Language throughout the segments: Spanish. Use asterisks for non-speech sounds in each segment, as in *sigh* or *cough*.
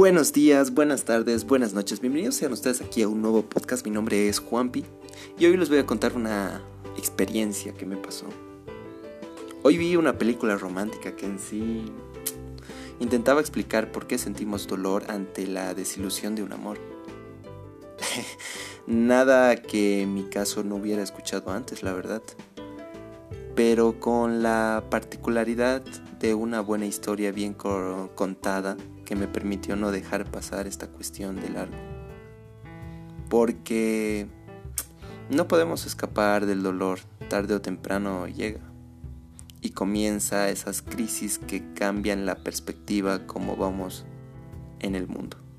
Buenos días, buenas tardes, buenas noches. Bienvenidos sean ustedes aquí a un nuevo podcast. Mi nombre es Juanpi y hoy les voy a contar una experiencia que me pasó. Hoy vi una película romántica que en sí intentaba explicar por qué sentimos dolor ante la desilusión de un amor. *laughs* Nada que en mi caso no hubiera escuchado antes, la verdad. Pero con la particularidad de una buena historia bien contada que me permitió no dejar pasar esta cuestión de largo. Porque no podemos escapar del dolor, tarde o temprano llega. Y comienza esas crisis que cambian la perspectiva como vamos en el mundo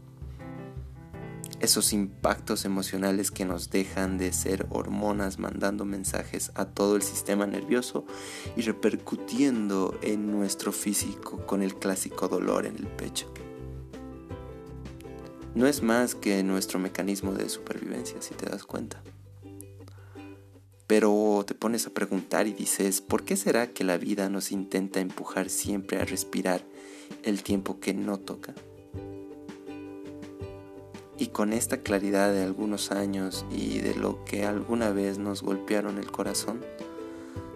esos impactos emocionales que nos dejan de ser hormonas mandando mensajes a todo el sistema nervioso y repercutiendo en nuestro físico con el clásico dolor en el pecho. No es más que nuestro mecanismo de supervivencia, si te das cuenta. Pero te pones a preguntar y dices, ¿por qué será que la vida nos intenta empujar siempre a respirar el tiempo que no toca? Con esta claridad de algunos años y de lo que alguna vez nos golpearon el corazón,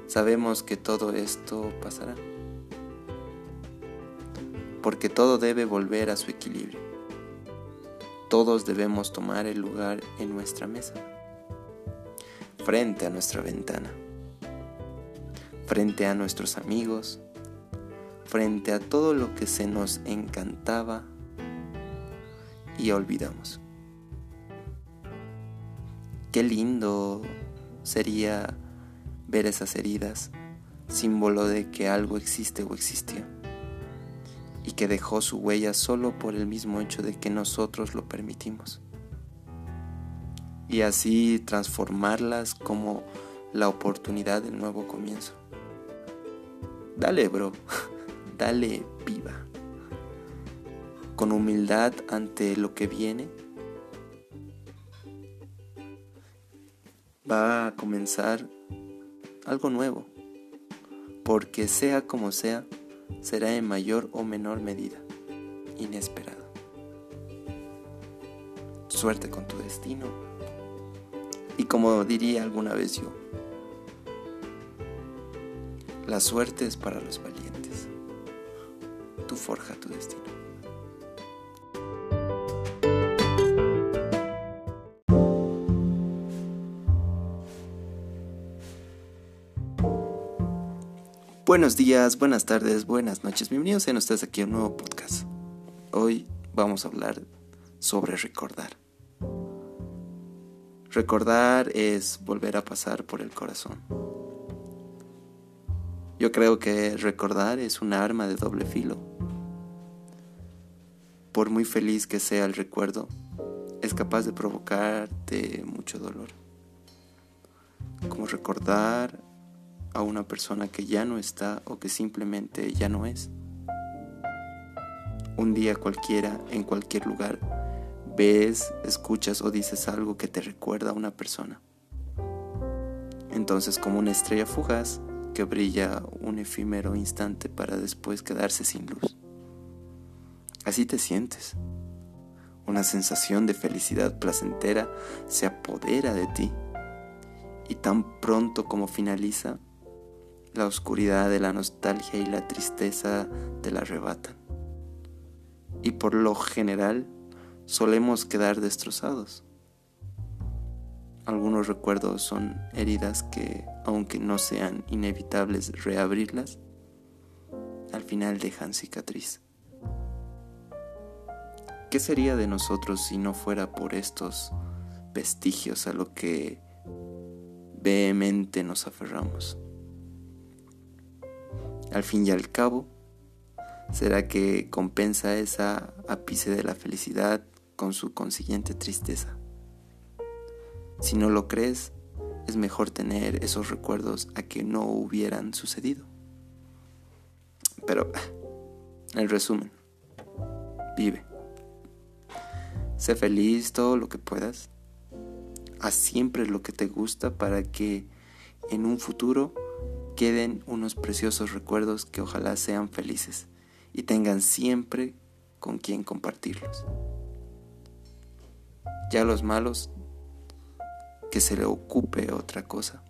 sabemos que todo esto pasará. Porque todo debe volver a su equilibrio. Todos debemos tomar el lugar en nuestra mesa, frente a nuestra ventana, frente a nuestros amigos, frente a todo lo que se nos encantaba y olvidamos. Qué lindo sería ver esas heridas, símbolo de que algo existe o existió, y que dejó su huella solo por el mismo hecho de que nosotros lo permitimos. Y así transformarlas como la oportunidad del nuevo comienzo. Dale, bro, *laughs* dale, viva con humildad ante lo que viene, va a comenzar algo nuevo, porque sea como sea, será en mayor o menor medida inesperado. Suerte con tu destino. Y como diría alguna vez yo, la suerte es para los valientes. Tú forja tu destino. Buenos días, buenas tardes, buenas noches. Bienvenidos sean ustedes aquí a un nuevo podcast. Hoy vamos a hablar sobre recordar. Recordar es volver a pasar por el corazón. Yo creo que recordar es un arma de doble filo. Por muy feliz que sea el recuerdo, es capaz de provocarte mucho dolor. Como recordar a una persona que ya no está o que simplemente ya no es. Un día cualquiera, en cualquier lugar, ves, escuchas o dices algo que te recuerda a una persona. Entonces como una estrella fugaz que brilla un efímero instante para después quedarse sin luz. Así te sientes. Una sensación de felicidad placentera se apodera de ti y tan pronto como finaliza, la oscuridad de la nostalgia y la tristeza te la arrebatan. Y por lo general solemos quedar destrozados. Algunos recuerdos son heridas que, aunque no sean inevitables reabrirlas, al final dejan cicatriz. ¿Qué sería de nosotros si no fuera por estos vestigios a lo que vehemente nos aferramos? Al fin y al cabo, será que compensa esa ápice de la felicidad con su consiguiente tristeza. Si no lo crees, es mejor tener esos recuerdos a que no hubieran sucedido. Pero, en resumen, vive. Sé feliz todo lo que puedas. Haz siempre lo que te gusta para que en un futuro queden unos preciosos recuerdos que ojalá sean felices y tengan siempre con quién compartirlos. Ya los malos, que se le ocupe otra cosa.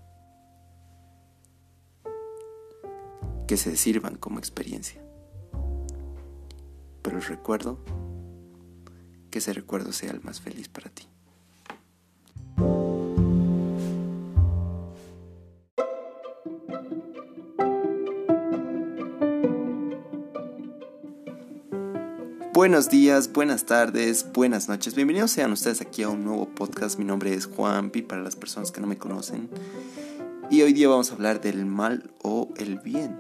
Que se sirvan como experiencia. Pero el recuerdo, que ese recuerdo sea el más feliz para ti. Buenos días, buenas tardes, buenas noches. Bienvenidos sean ustedes aquí a un nuevo podcast. Mi nombre es Juan Pi para las personas que no me conocen. Y hoy día vamos a hablar del mal o el bien.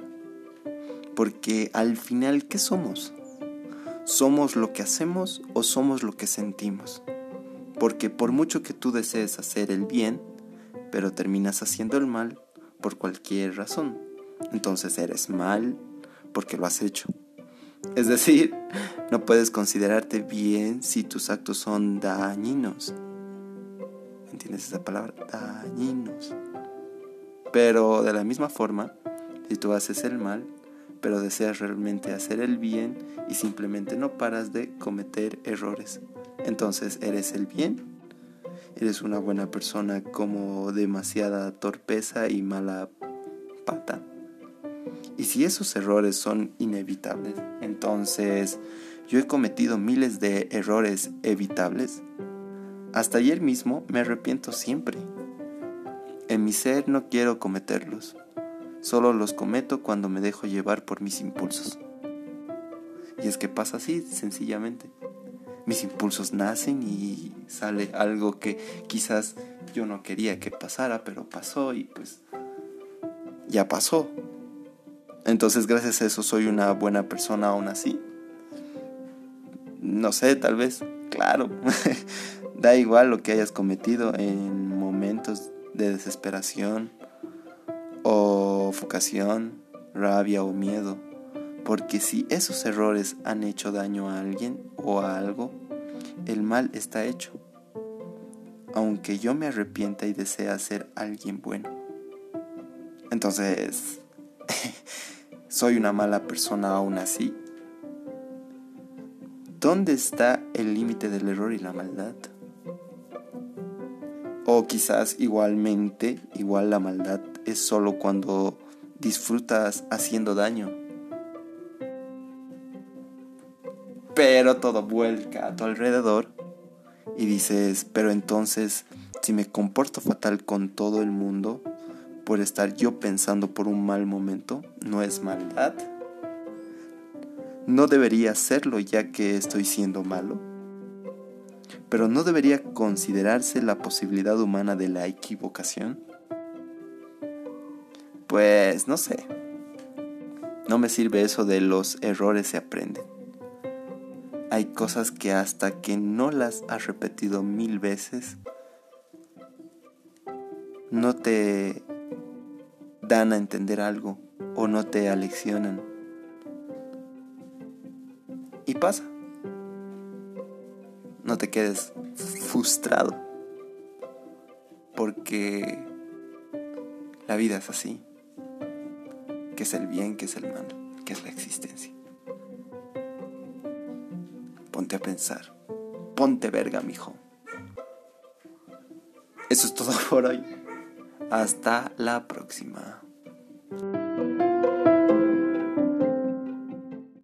Porque al final, ¿qué somos? ¿Somos lo que hacemos o somos lo que sentimos? Porque por mucho que tú desees hacer el bien, pero terminas haciendo el mal por cualquier razón. Entonces eres mal porque lo has hecho. Es decir, *laughs* no puedes considerarte bien si tus actos son dañinos. ¿Entiendes esa palabra? Dañinos. Pero de la misma forma, si tú haces el mal, pero deseas realmente hacer el bien y simplemente no paras de cometer errores, entonces eres el bien. Eres una buena persona como demasiada torpeza y mala pata. Y si esos errores son inevitables, entonces yo he cometido miles de errores evitables. Hasta ayer mismo me arrepiento siempre. En mi ser no quiero cometerlos. Solo los cometo cuando me dejo llevar por mis impulsos. Y es que pasa así, sencillamente. Mis impulsos nacen y sale algo que quizás yo no quería que pasara, pero pasó y pues ya pasó. Entonces gracias a eso soy una buena persona aún así. No sé, tal vez, claro. *laughs* da igual lo que hayas cometido en momentos de desesperación o focación, rabia o miedo. Porque si esos errores han hecho daño a alguien o a algo, el mal está hecho. Aunque yo me arrepienta y desea ser alguien bueno. Entonces, *laughs* ¿Soy una mala persona aún así? ¿Dónde está el límite del error y la maldad? O quizás igualmente, igual la maldad es solo cuando disfrutas haciendo daño. Pero todo vuelca a tu alrededor y dices, pero entonces, si me comporto fatal con todo el mundo, por estar yo pensando por un mal momento no es maldad. No debería hacerlo ya que estoy siendo malo. Pero no debería considerarse la posibilidad humana de la equivocación. Pues no sé. No me sirve eso de los errores se aprenden. Hay cosas que hasta que no las has repetido mil veces, no te dan a entender algo o no te aleccionan. Y pasa. No te quedes frustrado. Porque la vida es así. Que es el bien, que es el mal, que es la existencia. Ponte a pensar. Ponte verga, mijo. Eso es todo *laughs* por hoy. Hasta la próxima.